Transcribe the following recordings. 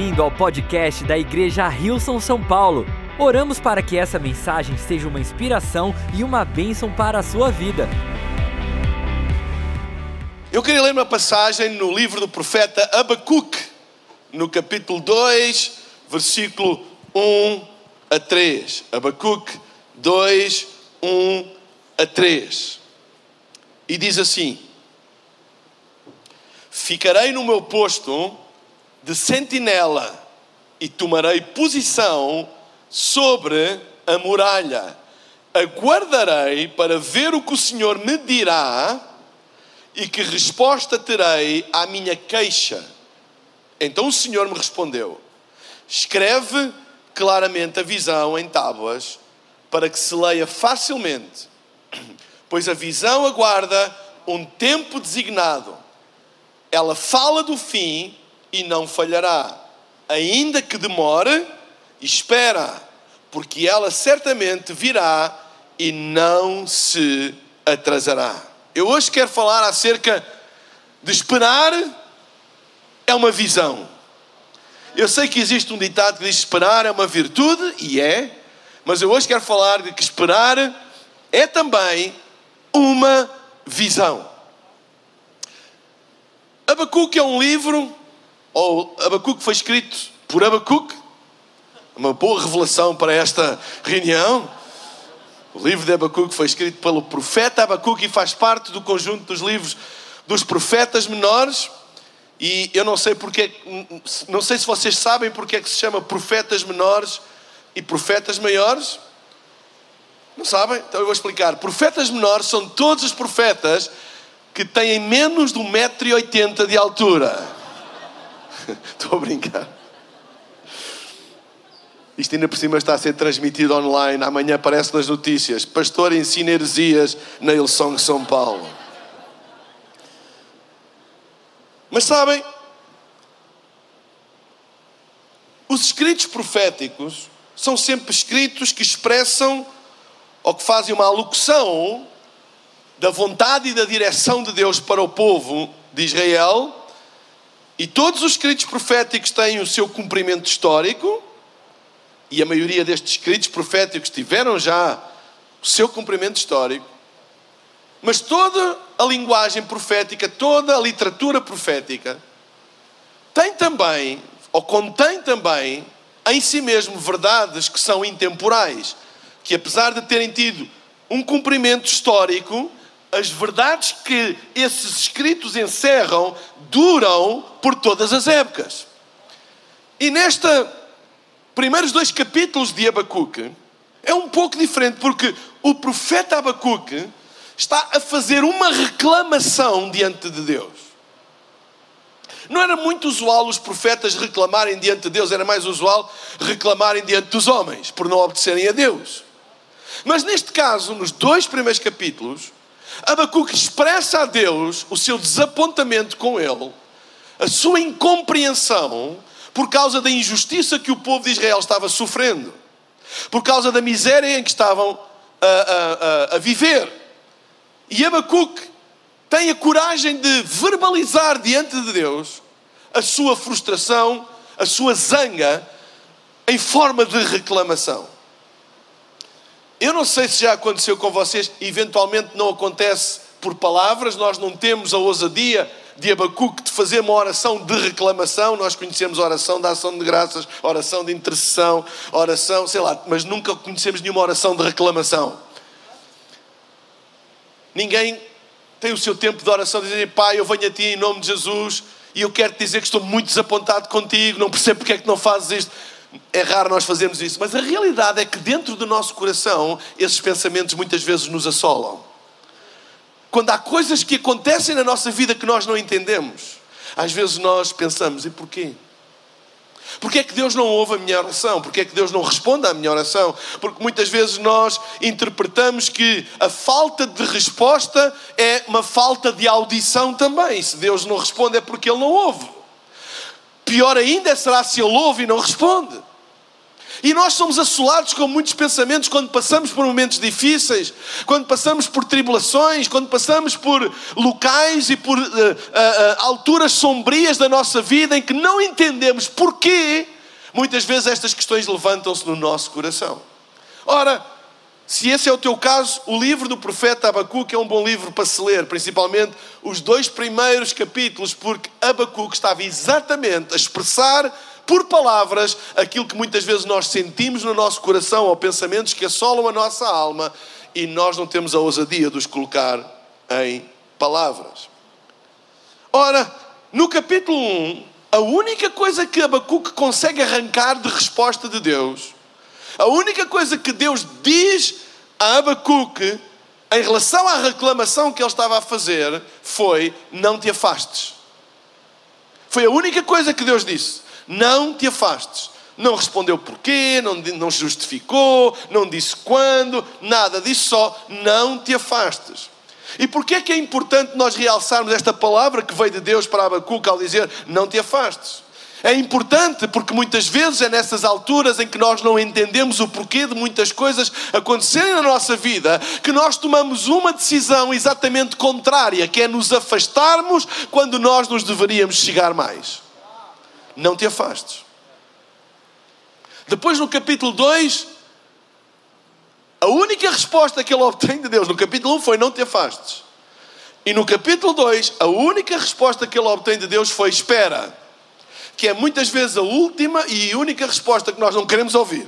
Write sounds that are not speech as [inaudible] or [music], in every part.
bem-vindo ao podcast da Igreja Rilson São Paulo. Oramos para que essa mensagem seja uma inspiração e uma bênção para a sua vida. Eu queria ler uma passagem no livro do profeta Abacuque, no capítulo 2, versículo 1 a 3. Abacuque 2, 1 a 3. E diz assim: Ficarei no meu posto de sentinela e tomarei posição sobre a muralha. Aguardarei para ver o que o Senhor me dirá e que resposta terei à minha queixa. Então o Senhor me respondeu: Escreve claramente a visão em tábuas para que se leia facilmente, pois a visão aguarda um tempo designado. Ela fala do fim e não falhará. Ainda que demore, espera, porque ela certamente virá e não se atrasará. Eu hoje quero falar acerca de esperar é uma visão. Eu sei que existe um ditado que diz esperar é uma virtude, e é, mas eu hoje quero falar de que esperar é também uma visão. Abacuque é um livro ou Abacuque foi escrito por Abacuque, uma boa revelação para esta reunião. O livro de Abacuque foi escrito pelo profeta Abacuque e faz parte do conjunto dos livros dos profetas menores. E eu não sei porque, não sei se vocês sabem porque é que se chama profetas menores e profetas maiores. Não sabem? Então eu vou explicar. Profetas menores são todos os profetas que têm menos de 1,80m de altura. [laughs] Estou a brincar. Isto ainda por cima está a ser transmitido online. Amanhã aparece nas notícias. Pastor ensina heresias na Ilson São Paulo. Mas sabem, os escritos proféticos são sempre escritos que expressam ou que fazem uma alocução da vontade e da direção de Deus para o povo de Israel e todos os escritos proféticos têm o seu cumprimento histórico, e a maioria destes escritos proféticos tiveram já o seu cumprimento histórico, mas toda a linguagem profética, toda a literatura profética, tem também, ou contém também, em si mesmo verdades que são intemporais, que apesar de terem tido um cumprimento histórico, as verdades que esses escritos encerram duram por todas as épocas. E nesta primeiros dois capítulos de Abacuque é um pouco diferente porque o profeta Abacuque está a fazer uma reclamação diante de Deus. Não era muito usual os profetas reclamarem diante de Deus, era mais usual reclamarem diante dos homens por não obedecerem a Deus. Mas neste caso, nos dois primeiros capítulos, Abacuque expressa a Deus o seu desapontamento com ele, a sua incompreensão por causa da injustiça que o povo de Israel estava sofrendo, por causa da miséria em que estavam a, a, a, viver. E Abacuque tem a coragem de verbalizar diante de Deus a sua frustração, a sua zanga, em forma de reclamação. Eu não sei se já aconteceu com vocês, eventualmente não acontece por palavras, nós não temos a ousadia de Abacuque de fazer uma oração de reclamação, nós conhecemos oração da ação de graças, oração de intercessão, oração, sei lá, mas nunca conhecemos nenhuma oração de reclamação. Ninguém tem o seu tempo de oração de dizer, Pai, eu venho a Ti em nome de Jesus e eu quero te dizer que estou muito desapontado contigo, não percebo porque é que não fazes isto. É raro nós fazermos isso, mas a realidade é que dentro do nosso coração esses pensamentos muitas vezes nos assolam. Quando há coisas que acontecem na nossa vida que nós não entendemos, às vezes nós pensamos: e porquê? Porquê é que Deus não ouve a minha oração? Porquê é que Deus não responde à minha oração? Porque muitas vezes nós interpretamos que a falta de resposta é uma falta de audição também. Se Deus não responde é porque Ele não ouve. Pior ainda será se ele ouve e não responde. E nós somos assolados com muitos pensamentos quando passamos por momentos difíceis, quando passamos por tribulações, quando passamos por locais e por uh, uh, alturas sombrias da nossa vida em que não entendemos porquê. Muitas vezes estas questões levantam-se no nosso coração. Ora, se esse é o teu caso, o livro do profeta Abacuque é um bom livro para se ler, principalmente os dois primeiros capítulos, porque Abacuque estava exatamente a expressar por palavras aquilo que muitas vezes nós sentimos no nosso coração ou pensamentos que assolam a nossa alma e nós não temos a ousadia de os colocar em palavras. Ora, no capítulo 1, a única coisa que Abacuque consegue arrancar de resposta de Deus, a única coisa que Deus diz a Abacuque em relação à reclamação que ele estava a fazer foi: Não te afastes. Foi a única coisa que Deus disse. Não te afastes. Não respondeu porquê, não, não justificou, não disse quando, nada, disse só: não te afastes. E porquê é que é importante nós realçarmos esta palavra que veio de Deus para Abacuque ao dizer: não te afastes? É importante porque muitas vezes é nessas alturas em que nós não entendemos o porquê de muitas coisas acontecerem na nossa vida que nós tomamos uma decisão exatamente contrária, que é nos afastarmos quando nós nos deveríamos chegar mais não te afastes. Depois, no capítulo 2, a única resposta que ele obtém de Deus no capítulo 1 foi: Não te afastes. E no capítulo 2, a única resposta que ele obtém de Deus foi: Espera. Que é muitas vezes a última e única resposta que nós não queremos ouvir.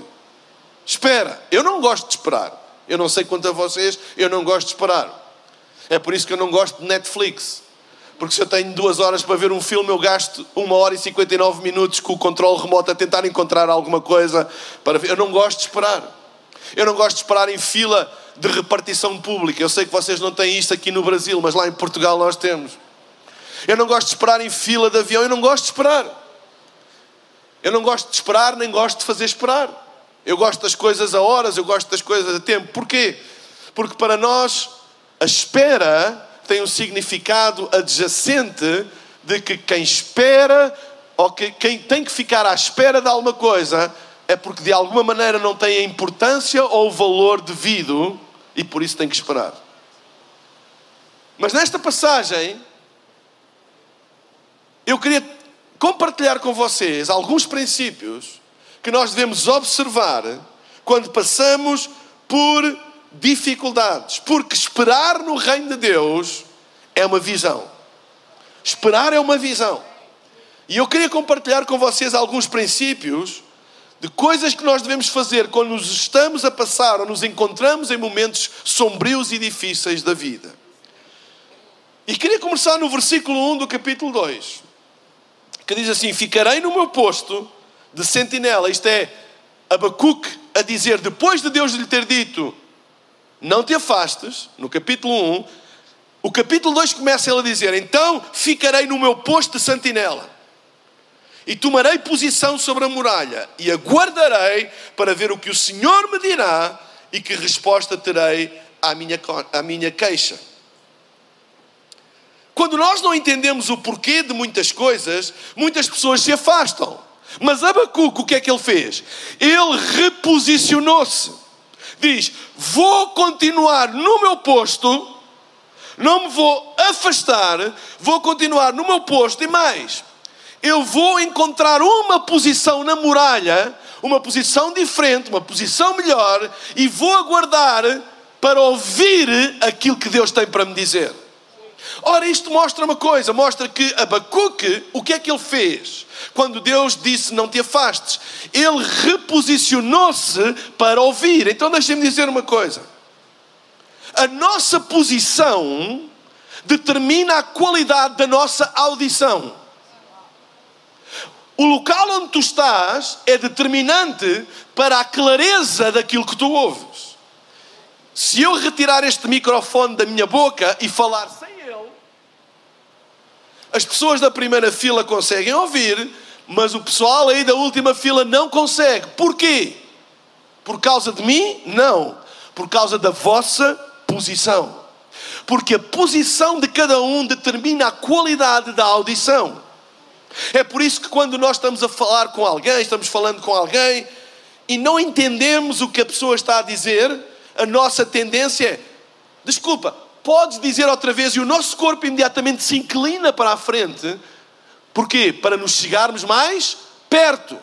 Espera. Eu não gosto de esperar. Eu não sei quanto a vocês, eu não gosto de esperar. É por isso que eu não gosto de Netflix. Porque se eu tenho duas horas para ver um filme, eu gasto uma hora e 59 minutos com o controle remoto a tentar encontrar alguma coisa para ver. Eu não gosto de esperar. Eu não gosto de esperar em fila de repartição pública. Eu sei que vocês não têm isto aqui no Brasil, mas lá em Portugal nós temos. Eu não gosto de esperar em fila de avião. Eu não gosto de esperar. Eu não gosto de esperar, nem gosto de fazer esperar. Eu gosto das coisas a horas, eu gosto das coisas a tempo. Porquê? Porque para nós a espera tem um significado adjacente de que quem espera ou que quem tem que ficar à espera de alguma coisa é porque de alguma maneira não tem a importância ou o valor devido e por isso tem que esperar. Mas nesta passagem eu queria compartilhar com vocês alguns princípios que nós devemos observar quando passamos por dificuldades, porque esperar no reino de Deus é uma visão. Esperar é uma visão. E eu queria compartilhar com vocês alguns princípios de coisas que nós devemos fazer quando nos estamos a passar ou nos encontramos em momentos sombrios e difíceis da vida. E queria começar no versículo 1 do capítulo 2, que diz assim: Ficarei no meu posto de sentinela. Isto é Abacuque a dizer, depois de Deus lhe ter dito: não te afastes, no capítulo 1, o capítulo 2 começa ele a dizer: Então ficarei no meu posto de sentinela, e tomarei posição sobre a muralha, e aguardarei para ver o que o Senhor me dirá e que resposta terei à minha, à minha queixa. Quando nós não entendemos o porquê de muitas coisas, muitas pessoas se afastam. Mas Abacuque, o que é que ele fez? Ele reposicionou-se diz: Vou continuar no meu posto, não me vou afastar, vou continuar no meu posto e mais, eu vou encontrar uma posição na muralha, uma posição diferente, uma posição melhor e vou aguardar para ouvir aquilo que Deus tem para me dizer. Ora, isto mostra uma coisa: mostra que Abacuque, o que é que ele fez? Quando Deus disse não te afastes, ele reposicionou-se para ouvir. Então deixem-me dizer uma coisa: a nossa posição determina a qualidade da nossa audição. O local onde tu estás é determinante para a clareza daquilo que tu ouves. Se eu retirar este microfone da minha boca e falar sem as pessoas da primeira fila conseguem ouvir, mas o pessoal aí da última fila não consegue. Porquê? Por causa de mim? Não. Por causa da vossa posição. Porque a posição de cada um determina a qualidade da audição. É por isso que quando nós estamos a falar com alguém, estamos falando com alguém, e não entendemos o que a pessoa está a dizer, a nossa tendência é: desculpa, podes dizer outra vez, e o nosso corpo imediatamente se inclina para a frente. Porquê? Para nos chegarmos mais perto.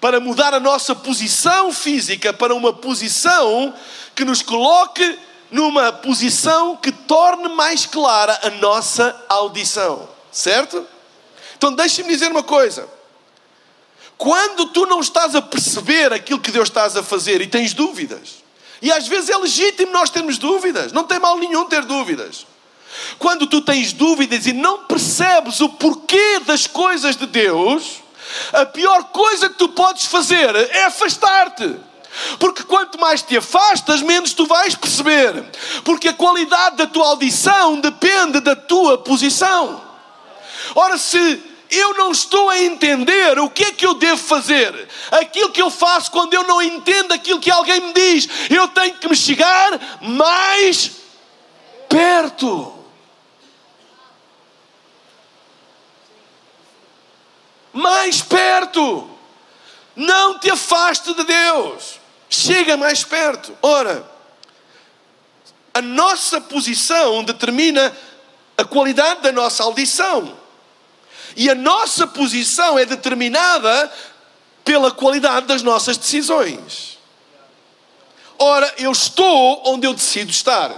Para mudar a nossa posição física para uma posição que nos coloque numa posição que torne mais clara a nossa audição. Certo? Então deixe-me dizer uma coisa. Quando tu não estás a perceber aquilo que Deus estás a fazer e tens dúvidas, e às vezes é legítimo nós termos dúvidas, não tem mal nenhum ter dúvidas. Quando tu tens dúvidas e não percebes o porquê das coisas de Deus, a pior coisa que tu podes fazer é afastar-te. Porque quanto mais te afastas, menos tu vais perceber. Porque a qualidade da tua audição depende da tua posição. Ora, se eu não estou a entender o que é que eu devo fazer. Aquilo que eu faço quando eu não entendo aquilo que alguém me diz, eu tenho que me chegar mais perto. Mais perto. Não te afaste de Deus. Chega mais perto. Ora, a nossa posição determina a qualidade da nossa audição. E a nossa posição é determinada pela qualidade das nossas decisões. Ora, eu estou onde eu decido estar.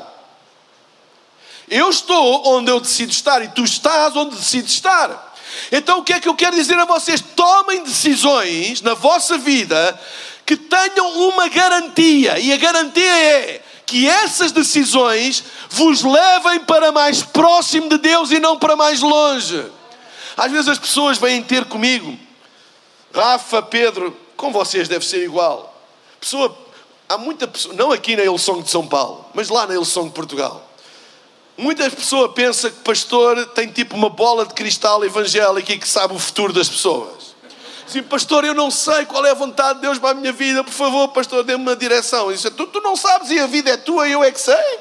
Eu estou onde eu decido estar e tu estás onde decides estar. Então o que é que eu quero dizer a vocês? Tomem decisões na vossa vida que tenham uma garantia, e a garantia é que essas decisões vos levem para mais próximo de Deus e não para mais longe. Às vezes as pessoas vêm ter comigo, Rafa, Pedro, com vocês deve ser igual. Pessoa, há muita pessoa, não aqui na Ilson de São Paulo, mas lá na Ilson de Portugal. Muitas pessoas pensam que pastor tem tipo uma bola de cristal evangélica e que sabe o futuro das pessoas. Sim, pastor, eu não sei qual é a vontade de Deus para a minha vida, por favor, pastor, dê-me uma direção. E disse, tu, tu não sabes e a vida é tua e eu é que sei.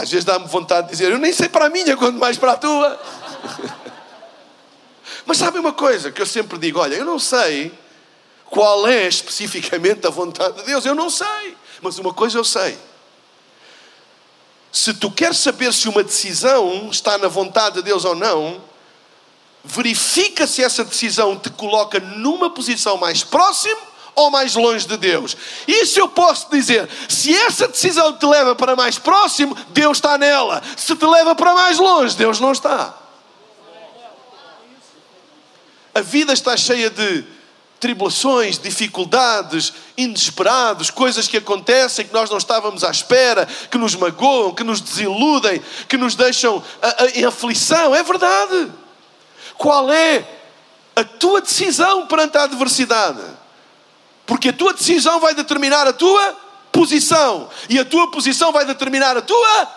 Às vezes dá-me vontade de dizer, eu nem sei para a minha, quanto mais para a tua. [laughs] Mas sabe uma coisa que eu sempre digo: olha, eu não sei qual é especificamente a vontade de Deus, eu não sei. Mas uma coisa eu sei. Se tu queres saber se uma decisão está na vontade de Deus ou não, verifica se essa decisão te coloca numa posição mais próxima ou mais longe de Deus? Isso eu posso dizer. Se essa decisão te leva para mais próximo, Deus está nela. Se te leva para mais longe, Deus não está. A vida está cheia de tribulações, dificuldades, inesperados, coisas que acontecem que nós não estávamos à espera, que nos magoam, que nos desiludem, que nos deixam em aflição. É verdade. Qual é a tua decisão perante a adversidade? Porque a tua decisão vai determinar a tua posição. E a tua posição vai determinar a tua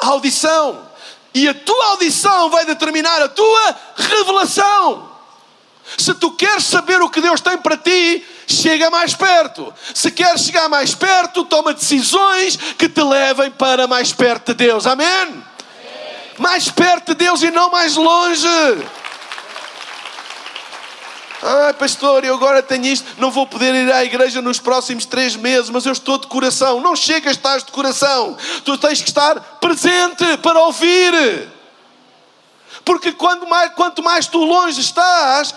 audição. E a tua audição vai determinar a tua revelação. Se tu queres saber o que Deus tem para ti, chega mais perto. Se queres chegar mais perto, toma decisões que te levem para mais perto de Deus. Amém? Amém. Mais perto de Deus e não mais longe. Ah, pastor, eu agora tenho isto, não vou poder ir à igreja nos próximos três meses, mas eu estou de coração. Não chegas, estás de coração. Tu tens que estar presente para ouvir. Porque quando mais, quanto mais tu longe estás,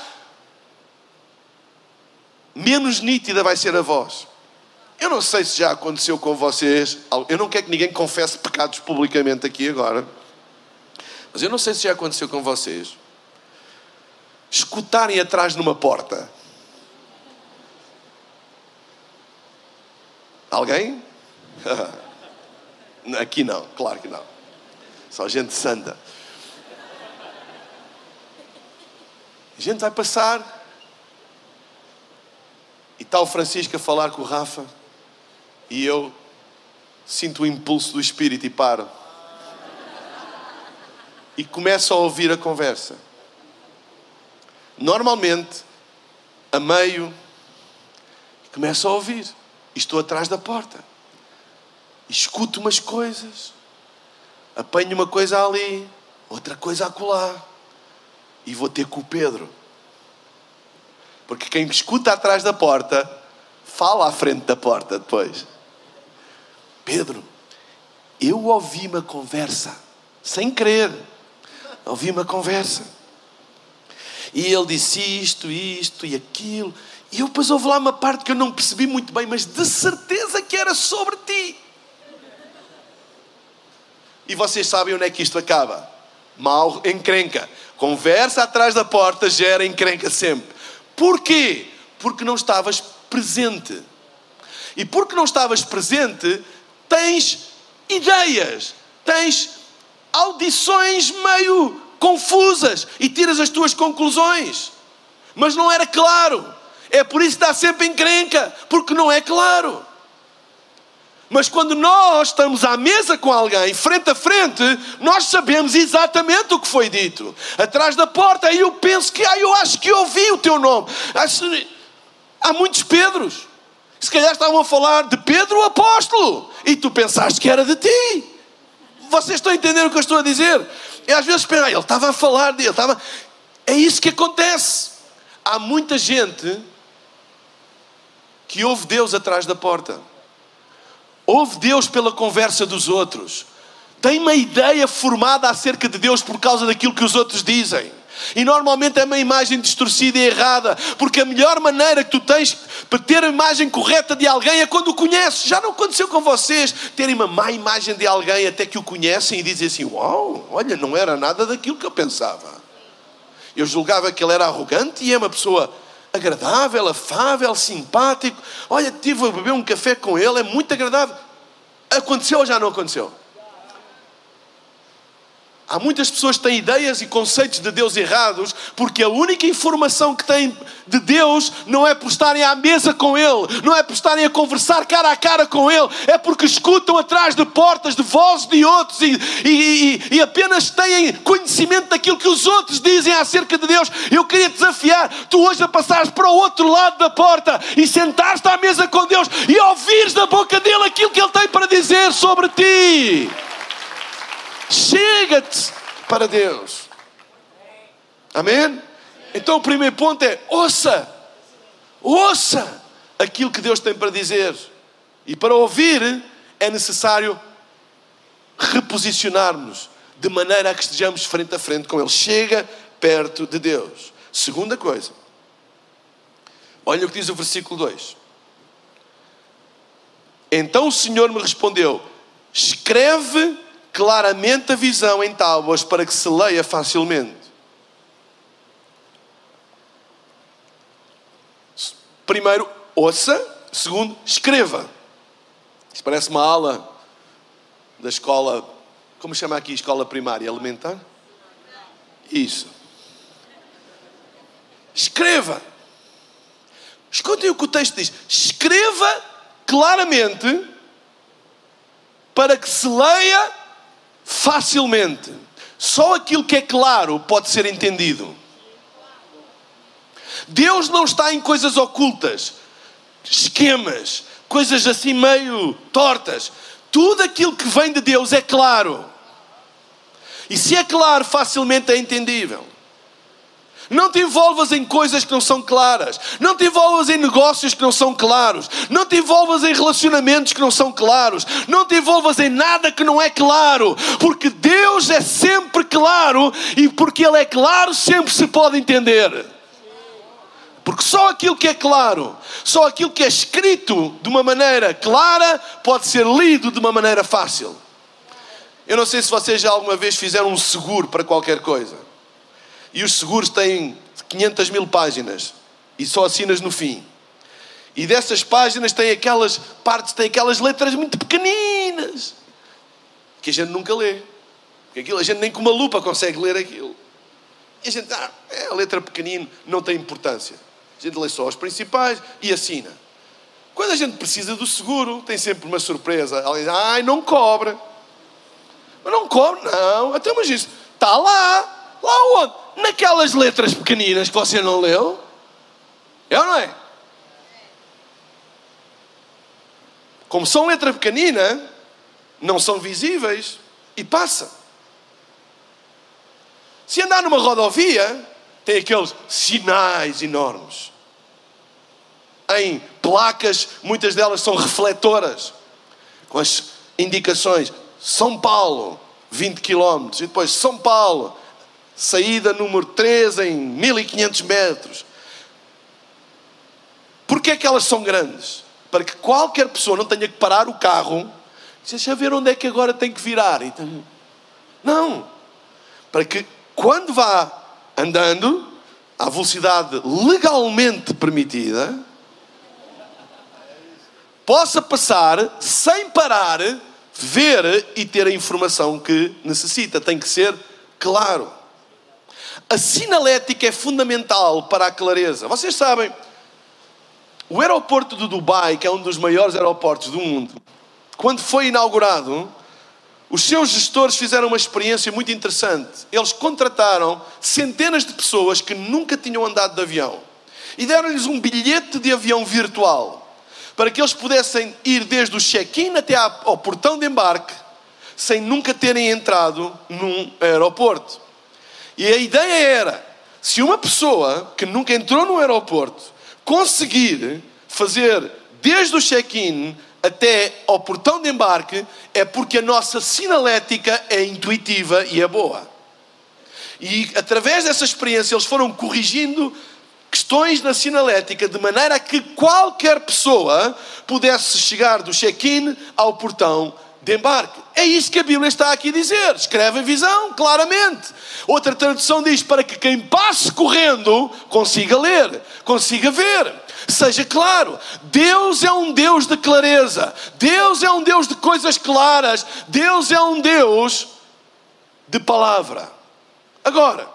menos nítida vai ser a voz. Eu não sei se já aconteceu com vocês. Eu não quero que ninguém confesse pecados publicamente aqui agora. Mas eu não sei se já aconteceu com vocês escutarem atrás numa porta. Alguém? [laughs] Aqui não, claro que não. Só gente santa. A gente vai passar. E está o Francisco a falar com o Rafa. E eu sinto o impulso do Espírito e paro. E começo a ouvir a conversa. Normalmente, a meio, começo a ouvir. E estou atrás da porta. Escuto umas coisas. Apanho uma coisa ali, outra coisa acolá. E vou ter com o Pedro. Porque quem escuta atrás da porta, fala à frente da porta depois. Pedro, eu ouvi uma conversa, sem querer, ouvi uma conversa. E ele disse isto, isto e aquilo. E eu depois houve lá uma parte que eu não percebi muito bem, mas de certeza que era sobre ti. E vocês sabem onde é que isto acaba? Mal encrenca. Conversa atrás da porta gera encrenca sempre. Porquê? Porque não estavas presente. E porque não estavas presente, tens ideias, tens audições meio confusas e tiras as tuas conclusões. Mas não era claro. É por isso que está sempre encrenca, porque não é claro. Mas quando nós estamos à mesa com alguém, frente a frente, nós sabemos exatamente o que foi dito. Atrás da porta, aí eu penso que, ah, eu acho que ouvi o teu nome. Há muitos Pedros. Se calhar estavam a falar de Pedro o apóstolo. E tu pensaste que era de ti. Vocês estão a entender o que eu estou a dizer? E às vezes ah, ele estava a falar dele. Estava... É isso que acontece. Há muita gente que ouve Deus atrás da porta ouve Deus pela conversa dos outros, tem uma ideia formada acerca de Deus por causa daquilo que os outros dizem. E normalmente é uma imagem distorcida e errada, porque a melhor maneira que tu tens para ter a imagem correta de alguém é quando o conheces. Já não aconteceu com vocês terem uma má imagem de alguém até que o conhecem e dizem assim: Uau, olha, não era nada daquilo que eu pensava. Eu julgava que ele era arrogante e é uma pessoa agradável, afável, simpático. Olha, tive a beber um café com ele, é muito agradável. Aconteceu ou já não aconteceu? Há muitas pessoas que têm ideias e conceitos de Deus errados, porque a única informação que têm de Deus não é por estarem à mesa com Ele, não é por estarem a conversar cara a cara com Ele, é porque escutam atrás de portas de vozes de outros e, e, e, e apenas têm conhecimento daquilo que os outros dizem acerca de Deus. Eu queria desafiar tu hoje a passares para o outro lado da porta e sentares-te à mesa com Deus e ouvires da boca dele aquilo que Ele tem para dizer sobre ti. Chega-te para Deus. Amém? Então o primeiro ponto é: ouça, ouça aquilo que Deus tem para dizer. E para ouvir é necessário reposicionarmos de maneira a que estejamos frente a frente com Ele. Chega perto de Deus. Segunda coisa, olha o que diz o versículo 2. Então o Senhor me respondeu: escreve claramente a visão em tábuas para que se leia facilmente. Primeiro, ouça. Segundo, escreva. Isto parece uma aula da escola, como chama aqui? Escola primária elementar? Isso. Escreva. Escutem o que o texto diz. Escreva claramente para que se leia facilmente. Só aquilo que é claro pode ser entendido. Deus não está em coisas ocultas, esquemas, coisas assim meio tortas. Tudo aquilo que vem de Deus é claro. E se é claro, facilmente é entendível. Não te envolvas em coisas que não são claras. Não te envolvas em negócios que não são claros. Não te envolvas em relacionamentos que não são claros. Não te envolvas em nada que não é claro. Porque Deus é sempre claro e porque Ele é claro sempre se pode entender. Porque só aquilo que é claro, só aquilo que é escrito de uma maneira clara, pode ser lido de uma maneira fácil. Eu não sei se vocês já alguma vez fizeram um seguro para qualquer coisa e os seguros têm 500 mil páginas e só assinas no fim. E dessas páginas tem aquelas partes, tem aquelas letras muito pequeninas que a gente nunca lê. Porque aquilo a gente nem com uma lupa consegue ler aquilo. E a gente, ah, é a letra pequenina, não tem importância. A gente lê só os principais e assina. Quando a gente precisa do seguro, tem sempre uma surpresa. Ela diz, ai, não cobra. Mas não cobra, não. Até mas isso, está lá. Lá onde? Naquelas letras pequeninas que você não leu. É ou não é? Como são letra pequenina, não são visíveis e passa. Se andar numa rodovia, tem aqueles sinais enormes. Em placas, muitas delas são refletoras, com as indicações São Paulo, 20 km, e depois São Paulo, saída número 3 em 1500 metros. Porquê é que elas são grandes? Para que qualquer pessoa não tenha que parar o carro e deixa ver onde é que agora tem que virar. Não. Para que quando vá andando à velocidade legalmente permitida, possa passar sem parar, ver e ter a informação que necessita. Tem que ser claro. A sinalética é fundamental para a clareza. Vocês sabem, o aeroporto de Dubai, que é um dos maiores aeroportos do mundo, quando foi inaugurado, os seus gestores fizeram uma experiência muito interessante. Eles contrataram centenas de pessoas que nunca tinham andado de avião e deram-lhes um bilhete de avião virtual para que eles pudessem ir desde o check-in até ao portão de embarque sem nunca terem entrado num aeroporto. E a ideia era: se uma pessoa que nunca entrou no aeroporto conseguir fazer desde o check-in até ao portão de embarque, é porque a nossa sinalética é intuitiva e é boa. E através dessa experiência eles foram corrigindo questões na sinalética de maneira que qualquer pessoa pudesse chegar do check-in ao portão de embarque. É isso que a Bíblia está aqui a dizer. Escreve a visão, claramente. Outra tradução diz: para que quem passe correndo consiga ler, consiga ver. Seja claro, Deus é um Deus de clareza, Deus é um Deus de coisas claras, Deus é um Deus de palavra. Agora,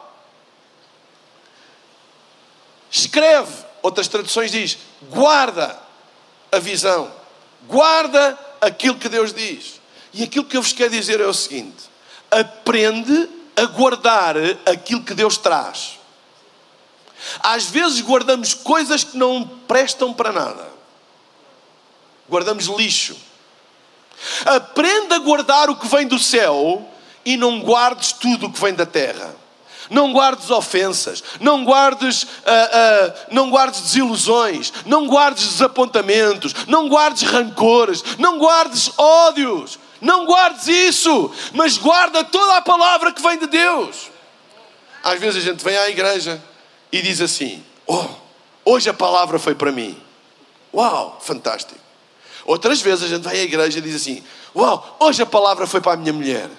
escreve, outras traduções diz, guarda a visão, guarda aquilo que Deus diz. E aquilo que eu vos quero dizer é o seguinte: aprende a guardar aquilo que Deus traz. Às vezes guardamos coisas que não prestam para nada. Guardamos lixo. Aprenda a guardar o que vem do céu e não guardes tudo o que vem da terra. Não guardes ofensas, não guardes, uh, uh, não guardes desilusões, não guardes desapontamentos, não guardes rancores, não guardes ódios, não guardes isso, mas guarda toda a palavra que vem de Deus. Às vezes a gente vem à igreja e diz assim: Oh, hoje a palavra foi para mim. Uau, fantástico. Outras vezes a gente vai à igreja e diz assim: Uau, hoje a palavra foi para a minha mulher.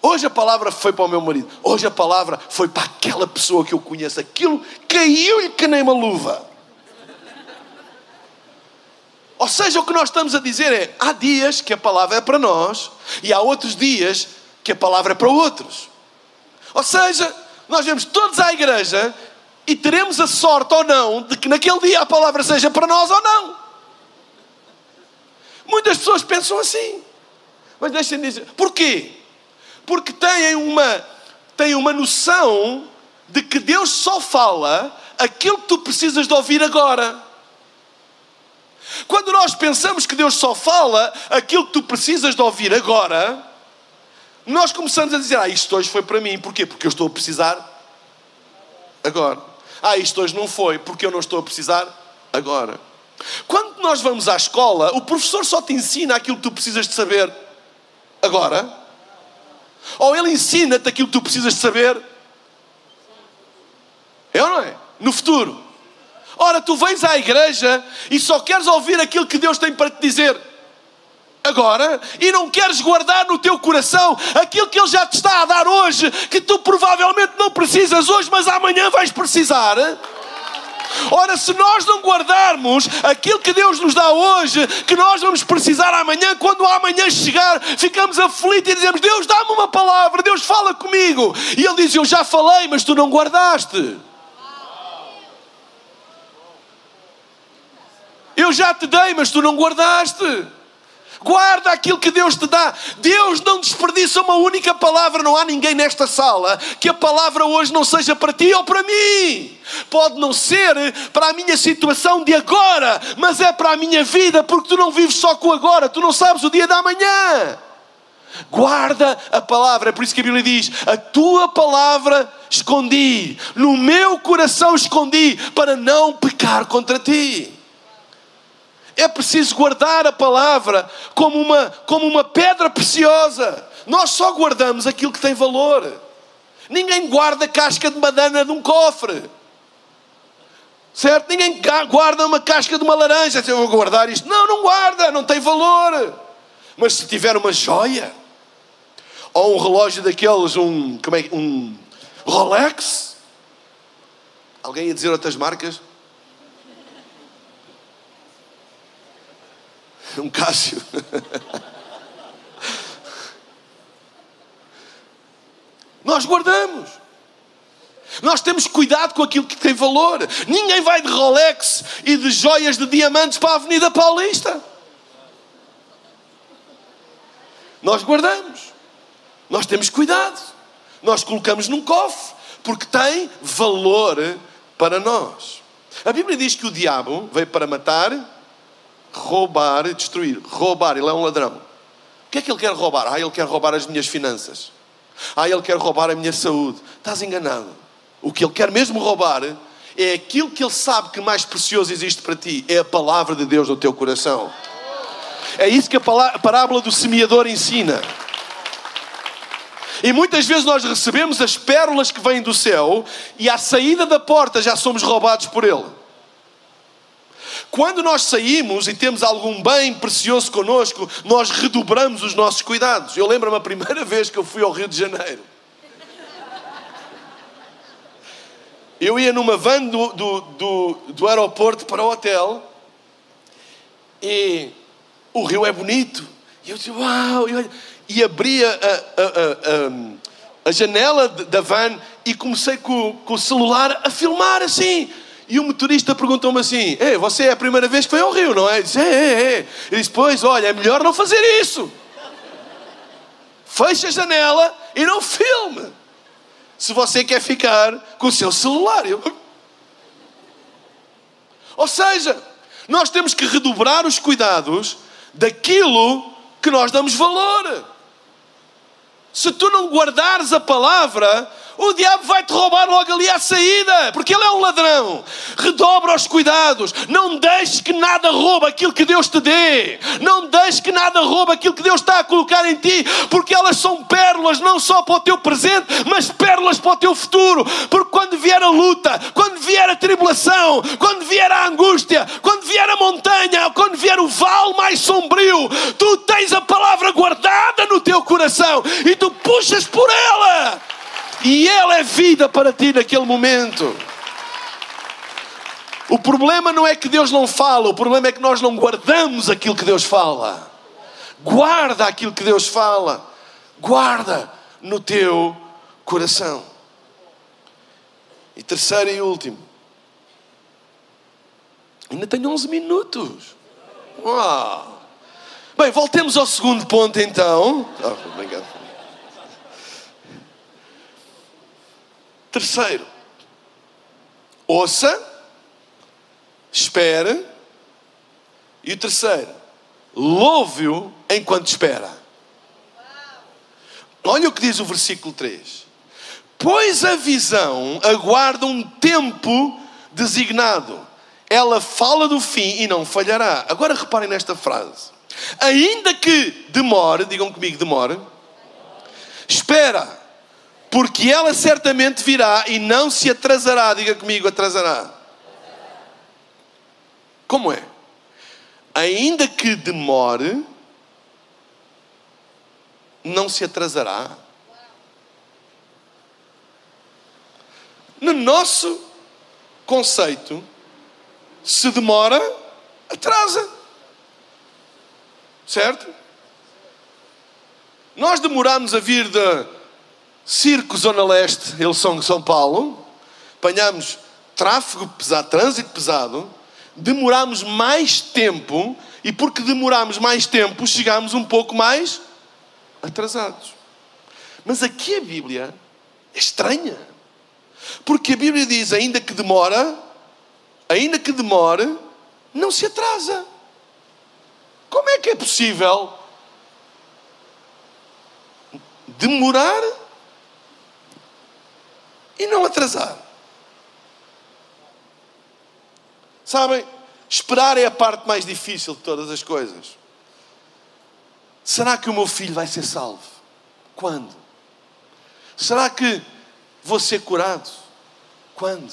Hoje a palavra foi para o meu marido. Hoje a palavra foi para aquela pessoa que eu conheço. Aquilo caiu-lhe que nem uma luva. Ou seja, o que nós estamos a dizer é: há dias que a palavra é para nós e há outros dias que a palavra é para outros. Ou seja, nós vamos todos à igreja e teremos a sorte ou não de que naquele dia a palavra seja para nós ou não. Muitas pessoas pensam assim. Mas deixem dizer, porquê? Porque têm uma, têm uma noção de que Deus só fala aquilo que tu precisas de ouvir agora. Quando nós pensamos que Deus só fala aquilo que tu precisas de ouvir agora, nós começamos a dizer: Ah, isto hoje foi para mim. Porquê? Porque eu estou a precisar agora. Ah, isto hoje não foi, porque eu não estou a precisar agora. Quando nós vamos à escola, o professor só te ensina aquilo que tu precisas de saber agora. Ou ele ensina-te aquilo que tu precisas de saber. É ou não é? No futuro. Ora, tu vens à igreja e só queres ouvir aquilo que Deus tem para te dizer agora e não queres guardar no teu coração aquilo que Ele já te está a dar hoje, que tu provavelmente não precisas hoje, mas amanhã vais precisar. Ora, se nós não guardarmos aquilo que Deus nos dá hoje, que nós vamos precisar amanhã, quando amanhã chegar, ficamos aflitos e dizemos: Deus, dá-me uma palavra, Deus fala comigo. E Ele diz: Eu já falei, mas tu não guardaste. Eu já te dei, mas tu não guardaste. Guarda aquilo que Deus te dá. Deus não desperdiça uma única palavra. Não há ninguém nesta sala que a palavra hoje não seja para ti ou para mim. Pode não ser para a minha situação de agora, mas é para a minha vida, porque tu não vives só com agora, tu não sabes o dia da manhã. Guarda a palavra. É por isso que a Bíblia diz: A tua palavra escondi, no meu coração escondi, para não pecar contra ti. É preciso guardar a palavra como uma, como uma pedra preciosa. Nós só guardamos aquilo que tem valor. Ninguém guarda casca de banana num cofre. Certo? Ninguém guarda uma casca de uma laranja. Eu vou guardar isto. Não, não guarda, não tem valor. Mas se tiver uma joia, ou um relógio daqueles, um, como é, um Rolex, alguém ia dizer outras marcas? [laughs] Um Cássio. Nós guardamos. Nós temos cuidado com aquilo que tem valor. Ninguém vai de Rolex e de joias de diamantes para a Avenida Paulista. Nós guardamos. Nós temos cuidado. Nós colocamos num cofre porque tem valor para nós. A Bíblia diz que o diabo veio para matar, roubar destruir. Roubar, ele é um ladrão. O que é que ele quer roubar? Ah, ele quer roubar as minhas finanças. Ah, ele quer roubar a minha saúde. Estás enganado. O que ele quer mesmo roubar é aquilo que ele sabe que mais precioso existe para ti, é a palavra de Deus no teu coração. É isso que a parábola do semeador ensina. E muitas vezes nós recebemos as pérolas que vêm do céu e à saída da porta já somos roubados por ele. Quando nós saímos e temos algum bem precioso conosco, nós redobramos os nossos cuidados. Eu lembro-me a primeira [laughs] vez que eu fui ao Rio de Janeiro. Eu ia numa van do, do, do, do aeroporto para o hotel e o rio é bonito. E eu disse, uau! E, e abria a, a, a, a, janela da van e comecei com, com o celular a filmar assim. E o motorista perguntou-me assim: Ei, você é a primeira vez que foi ao Rio, não é? Eu disse: É, é, é. Ele disse: Pois, olha, é melhor não fazer isso. Feche a janela e não filme se você quer ficar com o seu celular. Ou seja, nós temos que redobrar os cuidados daquilo que nós damos valor. Se tu não guardares a palavra, o diabo vai te roubar logo ali à saída, porque ele é um ladrão. Redobra os cuidados, não deixes que nada roube aquilo que Deus te dê, não deixes que nada roube aquilo que Deus está a colocar em ti, porque elas são pérolas não só para o teu presente, mas pérolas para o teu futuro. Porque quando vier a luta, quando vier a tribulação, quando vier a angústia, quando vier a montanha, quando vier o vale mais sombrio, tu tens a palavra guardada no teu coração e tu puxas por ela. E ela é vida para ti naquele momento. O problema não é que Deus não fala, o problema é que nós não guardamos aquilo que Deus fala. Guarda aquilo que Deus fala. Guarda no teu coração. E terceiro e último. Ainda tenho 11 minutos. Uau! Bem, voltemos ao segundo ponto então. Oh, obrigado. Terceiro, ouça, espere. E o terceiro, louve-o enquanto espera. Olha o que diz o versículo 3. Pois a visão aguarda um tempo designado. Ela fala do fim e não falhará. Agora reparem nesta frase. Ainda que demore, digam comigo, demore. Espera porque ela certamente virá e não se atrasará. Diga comigo, atrasará. Como é? Ainda que demore, não se atrasará. No nosso conceito, se demora, atrasa. Certo? Nós demoramos a vir de Circo Zona Leste, eles são Paulo, apanhamos tráfego pesado, trânsito pesado, demorámos mais tempo e porque demorámos mais tempo, chegámos um pouco mais atrasados. Mas aqui a Bíblia é estranha. Porque a Bíblia diz, ainda que demora, ainda que demore, não se atrasa. Como é que é possível demorar e não atrasar. Sabem, esperar é a parte mais difícil de todas as coisas. Será que o meu filho vai ser salvo? Quando? Será que vou ser curado? Quando?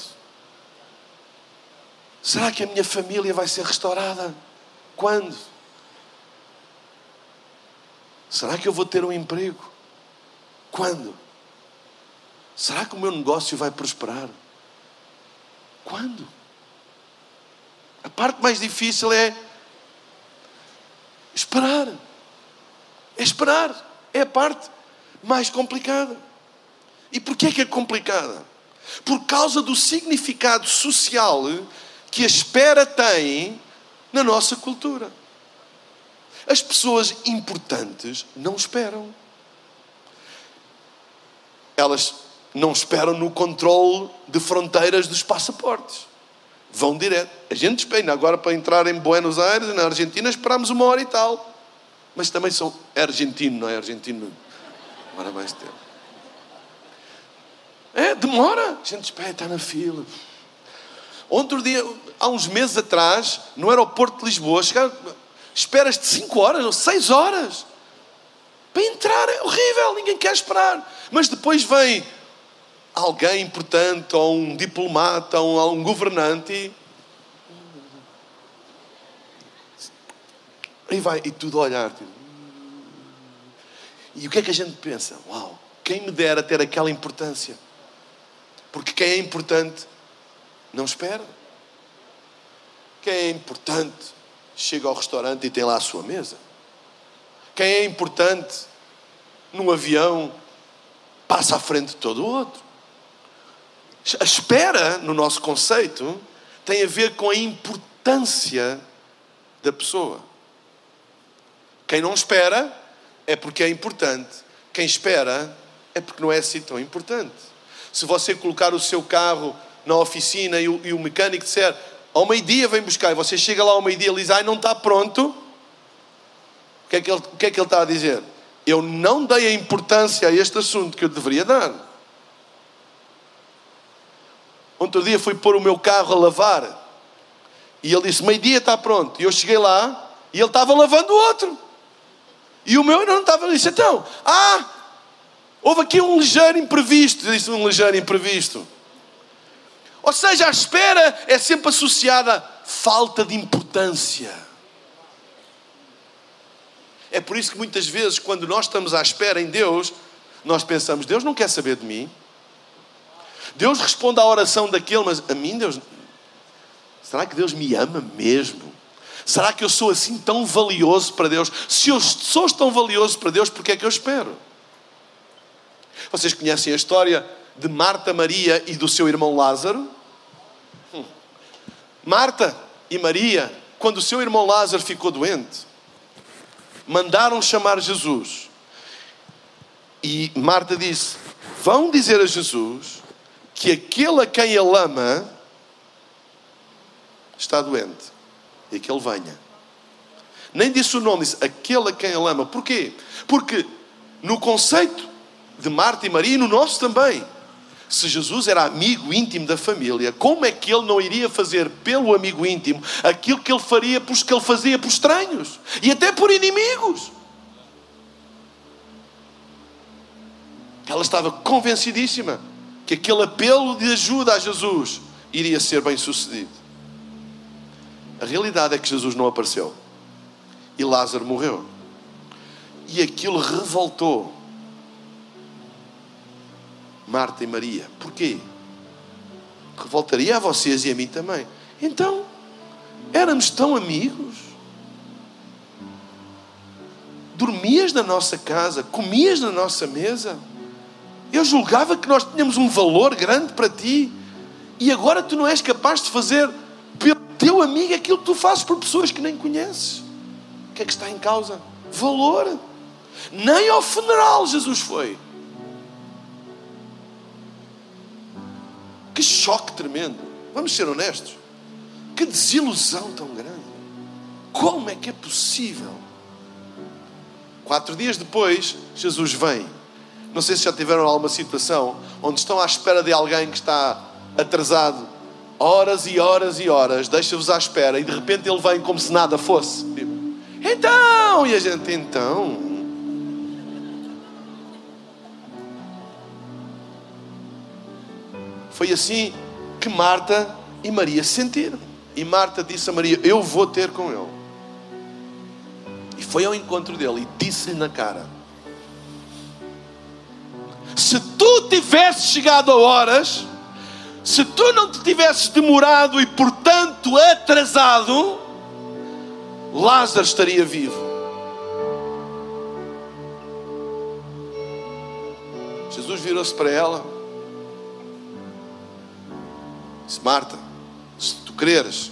Será que a minha família vai ser restaurada? Quando? Será que eu vou ter um emprego? Quando? Será que o meu negócio vai prosperar? Quando? A parte mais difícil é esperar. É esperar. É a parte mais complicada. E porquê que é complicada? Por causa do significado social que a espera tem na nossa cultura. As pessoas importantes não esperam. Elas não esperam no controle de fronteiras dos passaportes. Vão direto. A gente espera. Agora, para entrar em Buenos Aires, na Argentina, esperamos uma hora e tal. Mas também são é argentino, não é argentino? Demora mais tempo. É, demora. A gente espera, está na fila. Outro dia, há uns meses atrás, no aeroporto de Lisboa, chegaram, esperas de 5 horas ou 6 horas. Para entrar é horrível, ninguém quer esperar. Mas depois vem alguém importante, ou um diplomata, ou um governante, Aí vai, e tudo a olhar. Tipo. E o que é que a gente pensa? Uau, quem me dera ter aquela importância? Porque quem é importante não espera. Quem é importante chega ao restaurante e tem lá a sua mesa. Quem é importante num avião passa à frente de todo o outro. A espera, no nosso conceito, tem a ver com a importância da pessoa. Quem não espera é porque é importante. Quem espera é porque não é assim tão importante. Se você colocar o seu carro na oficina e o, e o mecânico disser ao meio-dia vem buscar e você chega lá ao meio-dia e diz ai não está pronto, o que, é que ele, o que é que ele está a dizer? Eu não dei a importância a este assunto que eu deveria dar. Outro dia fui pôr o meu carro a lavar e ele disse: meio-dia está pronto. E eu cheguei lá e ele estava lavando o outro. E o meu não estava disse, então, ah, houve aqui um ligeiro imprevisto. Disse um ligeiro imprevisto. Ou seja, a espera é sempre associada a falta de importância. É por isso que muitas vezes, quando nós estamos à espera em Deus, nós pensamos: Deus não quer saber de mim. Deus responde à oração daquele, mas a mim, Deus. Será que Deus me ama mesmo? Será que eu sou assim tão valioso para Deus? Se eu sou tão valioso para Deus, por que é que eu espero? Vocês conhecem a história de Marta, Maria e do seu irmão Lázaro? Hum. Marta e Maria, quando o seu irmão Lázaro ficou doente, mandaram chamar Jesus. E Marta disse: Vão dizer a Jesus que aquele a quem ele ama está doente e que ele venha. Nem disse o nome, disse aquele a quem ele ama. Porquê? Porque no conceito de Marta e Maria e no nosso também, se Jesus era amigo íntimo da família, como é que ele não iria fazer pelo amigo íntimo aquilo que ele faria por que ele fazia por estranhos e até por inimigos? Ela estava convencidíssima que aquele apelo de ajuda a Jesus iria ser bem sucedido. A realidade é que Jesus não apareceu. E Lázaro morreu. E aquilo revoltou Marta e Maria. Porquê? Revoltaria a vocês e a mim também. Então, éramos tão amigos. Dormias na nossa casa, comias na nossa mesa. Eu julgava que nós tínhamos um valor grande para ti. E agora tu não és capaz de fazer pelo teu amigo aquilo que tu fazes por pessoas que nem conheces. O que é que está em causa? Valor. Nem ao funeral Jesus foi. Que choque tremendo. Vamos ser honestos. Que desilusão tão grande. Como é que é possível? Quatro dias depois, Jesus vem. Não sei se já tiveram alguma situação onde estão à espera de alguém que está atrasado horas e horas e horas, deixa-vos à espera e de repente ele vem como se nada fosse. Tipo, então, e a gente, então. Foi assim que Marta e Maria sentiram. E Marta disse a Maria: Eu vou ter com ele. E foi ao encontro dele e disse-lhe na cara: Se tu tivesses chegado a horas, se tu não te tivesses demorado e portanto atrasado, Lázaro estaria vivo. Jesus virou-se para ela Disse, Marta, se tu creres,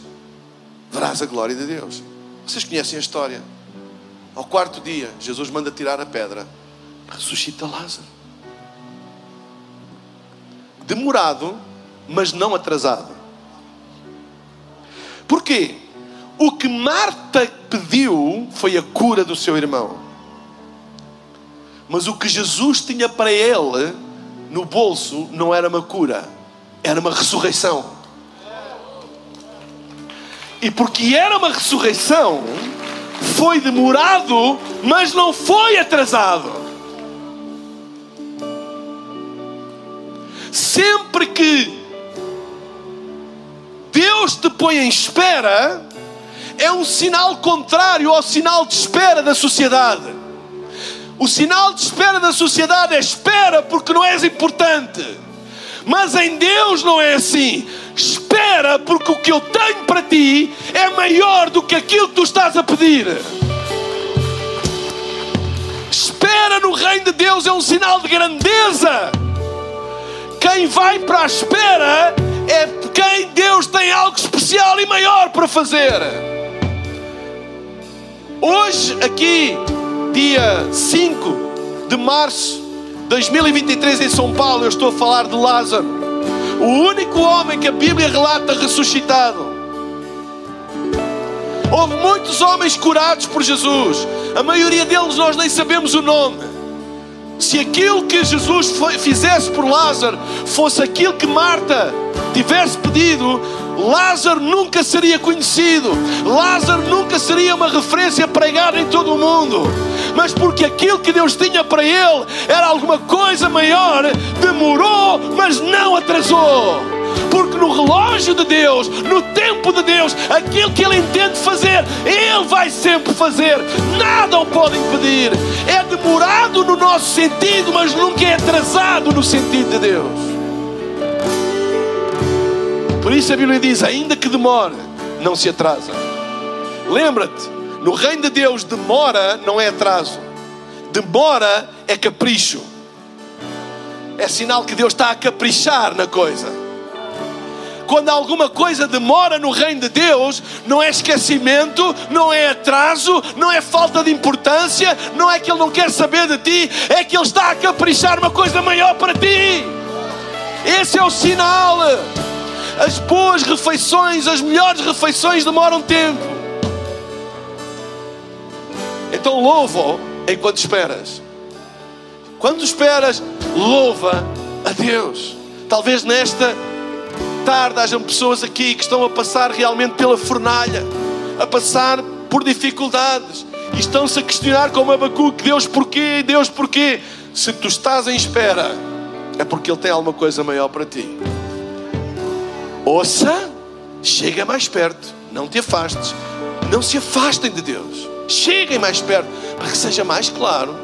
verás a glória de Deus. Vocês conhecem a história. Ao quarto dia, Jesus manda tirar a pedra, ressuscita Lázaro. Demorado, mas não atrasado. Porquê? O que Marta pediu foi a cura do seu irmão. Mas o que Jesus tinha para ele no bolso não era uma cura, era uma ressurreição. E porque era uma ressurreição, foi demorado, mas não foi atrasado. Sempre que Deus te põe em espera, é um sinal contrário ao sinal de espera da sociedade. O sinal de espera da sociedade é espera porque não és importante. Mas em Deus não é assim. Espera, porque o que eu tenho para ti é maior do que aquilo que tu estás a pedir. Espera no reino de Deus é um sinal de grandeza. Vai para a espera é quem Deus tem algo especial e maior para fazer. Hoje, aqui, dia 5 de março 2023 em São Paulo, eu estou a falar de Lázaro, o único homem que a Bíblia relata ressuscitado. Houve muitos homens curados por Jesus, a maioria deles nós nem sabemos o nome. Se aquilo que Jesus fizesse por Lázaro fosse aquilo que Marta tivesse pedido, Lázaro nunca seria conhecido, Lázaro nunca seria uma referência pregada em todo o mundo. Mas porque aquilo que Deus tinha para ele era alguma coisa maior, demorou, mas não atrasou. No relógio de Deus, no tempo de Deus, aquilo que Ele entende fazer, Ele vai sempre fazer. Nada o pode impedir. É demorado no nosso sentido, mas nunca é atrasado no sentido de Deus. Por isso a Bíblia diz: ainda que demore, não se atrasa. Lembra-te, no reino de Deus, demora não é atraso, demora é capricho. É sinal que Deus está a caprichar na coisa. Quando alguma coisa demora no reino de Deus, não é esquecimento, não é atraso, não é falta de importância, não é que Ele não quer saber de ti, é que Ele está a caprichar uma coisa maior para ti. Esse é o sinal. As boas refeições, as melhores refeições demoram tempo. Então louva enquanto esperas. Quando esperas, louva a Deus. Talvez nesta tarde hajam pessoas aqui que estão a passar realmente pela fornalha, a passar por dificuldades e estão-se a questionar como Abacuque: Deus porquê? Deus porquê? Se tu estás em espera, é porque Ele tem alguma coisa maior para ti. Ouça, chega mais perto, não te afastes, não se afastem de Deus. Cheguem mais perto, para que seja mais claro.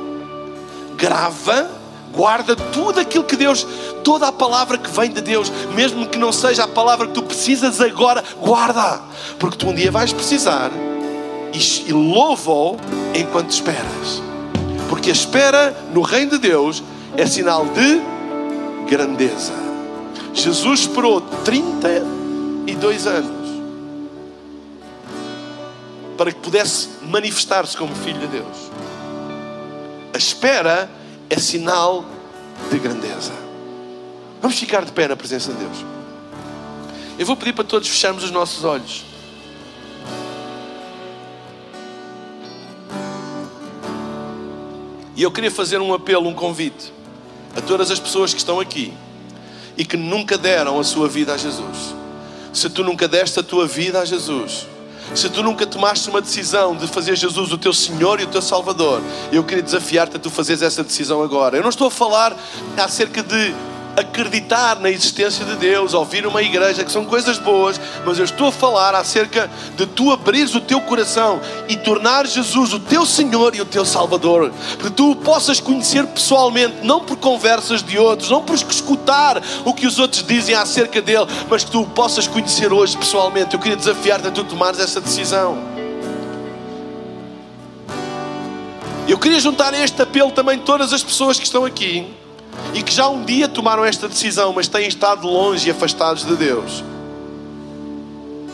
Grava, guarda tudo aquilo que Deus, toda a palavra que vem de Deus, mesmo que não seja a palavra que tu precisas agora, guarda, porque tu um dia vais precisar e, louva-o enquanto esperas. Porque a espera no reino de Deus é sinal de grandeza. Jesus esperou 32 anos para que pudesse manifestar-se como Filho de Deus. A espera é sinal de grandeza. Vamos ficar de pé na presença de Deus. Eu vou pedir para todos fecharmos os nossos olhos. E eu queria fazer um apelo, um convite. a todas as pessoas que estão aqui e que nunca deram a sua vida a Jesus. Se tu nunca deste a tua vida a Jesus, se tu nunca tomaste uma decisão de fazer Jesus o teu Senhor e o teu Salvador, eu queria desafiar-te a tu fazeres essa decisão agora. Eu não estou a falar acerca de acreditar na existência de Deus, ouvir uma igreja, que são coisas boas, mas eu estou a falar acerca de tu abrires o teu coração e tornar Jesus o teu Senhor e o teu Salvador, que tu o possas conhecer pessoalmente, não por conversas de outros, não por escutar o que os outros dizem acerca dele, mas que tu o possas conhecer hoje pessoalmente. Eu queria desafiar-te a tu tomares essa decisão. Eu queria juntar a este apelo também todas as pessoas que estão aqui e que já um dia tomaram esta decisão, mas têm estado longe e afastados de Deus.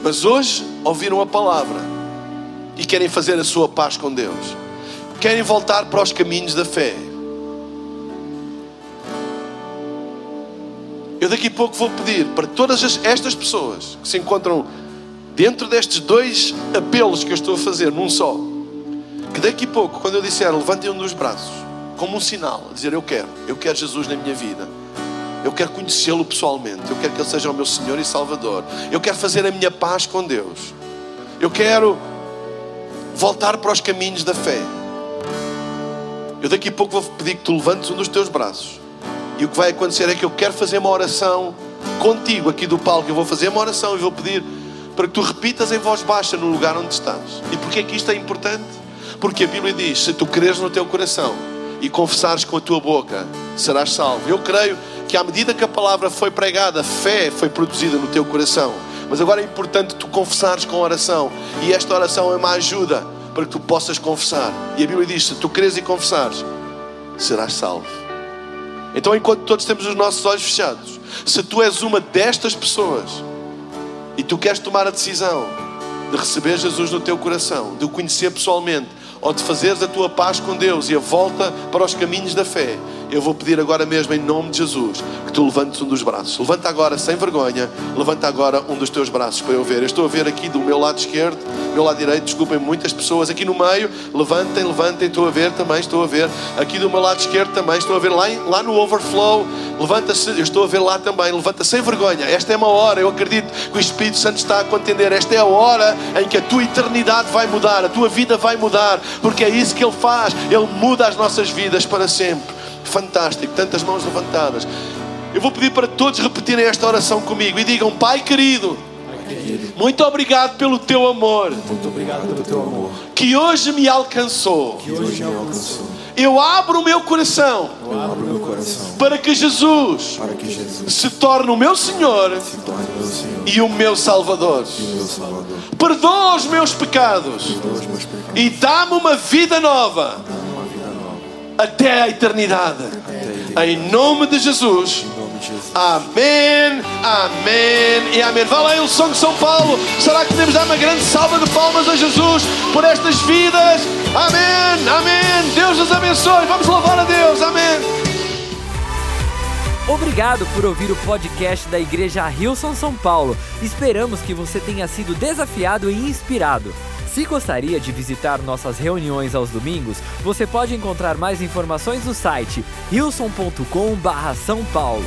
Mas hoje ouviram a palavra e querem fazer a sua paz com Deus, querem voltar para os caminhos da fé. Eu daqui a pouco vou pedir para todas estas pessoas que se encontram dentro destes dois apelos que eu estou a fazer num só, que daqui a pouco, quando eu disser levantem um dos braços, como um sinal, dizer: Eu quero, eu quero Jesus na minha vida. Eu quero conhecê-lo pessoalmente. Eu quero que Ele seja o meu Senhor e Salvador. Eu quero fazer a minha paz com Deus. Eu quero voltar para os caminhos da fé. Eu daqui a pouco vou pedir que tu levantes um dos teus braços. E o que vai acontecer é que eu quero fazer uma oração contigo aqui do palco. Eu vou fazer uma oração e vou pedir para que tu repitas em voz baixa no lugar onde estás. E porquê é que isto é importante? Porque a Bíblia diz: se tu creres no teu coração e confessares com a tua boca, serás salvo. Eu creio que à medida que a palavra foi pregada, fé foi produzida no teu coração. Mas agora é importante tu confessares com oração. E esta oração é uma ajuda para que tu possas confessar. E a Bíblia diz: se tu creres e confessares, serás salvo. Então, enquanto todos temos os nossos olhos fechados, se tu és uma destas pessoas e tu queres tomar a decisão de receber Jesus no teu coração, de o conhecer pessoalmente, ou de fazeres a tua paz com Deus e a volta para os caminhos da fé, eu vou pedir agora mesmo, em nome de Jesus, que tu levantes um dos braços. Levanta agora, sem vergonha, levanta agora um dos teus braços para eu ver. Eu estou a ver aqui do meu lado esquerdo, meu lado direito, desculpem, muitas pessoas. Aqui no meio, levantem, levantem, estou a ver também, estou a ver. Aqui do meu lado esquerdo também, estou a ver lá, lá no overflow, levanta-se, eu estou a ver lá também, levanta sem vergonha. Esta é uma hora, eu acredito que o Espírito Santo está a contender. Esta é a hora em que a tua eternidade vai mudar, a tua vida vai mudar, porque é isso que Ele faz, Ele muda as nossas vidas para sempre fantástico, tantas mãos levantadas. Eu vou pedir para todos repetirem esta oração comigo e digam: Pai querido, muito obrigado pelo teu amor. Muito obrigado pelo teu amor. Que hoje me alcançou. Que hoje me alcançou. Eu abro o meu coração. Abro meu coração. Para que Jesus. Para que Jesus se torne o meu Senhor. Se torne meu Senhor. E o meu Salvador. O Salvador. Perdoa os meus pecados. Os meus pecados. E dá-me uma vida nova. Até a eternidade. Em nome de Jesus. Amém, amém e amém. Vá lá, Ilson de São Paulo. Será que podemos dar uma grande salva de palmas a Jesus por estas vidas? Amém, amém. Deus nos abençoe. Vamos louvar a Deus. Amém. Obrigado por ouvir o podcast da Igreja Rilson São Paulo. Esperamos que você tenha sido desafiado e inspirado. Se gostaria de visitar nossas reuniões aos domingos, você pode encontrar mais informações no site rilson.com/são paulo.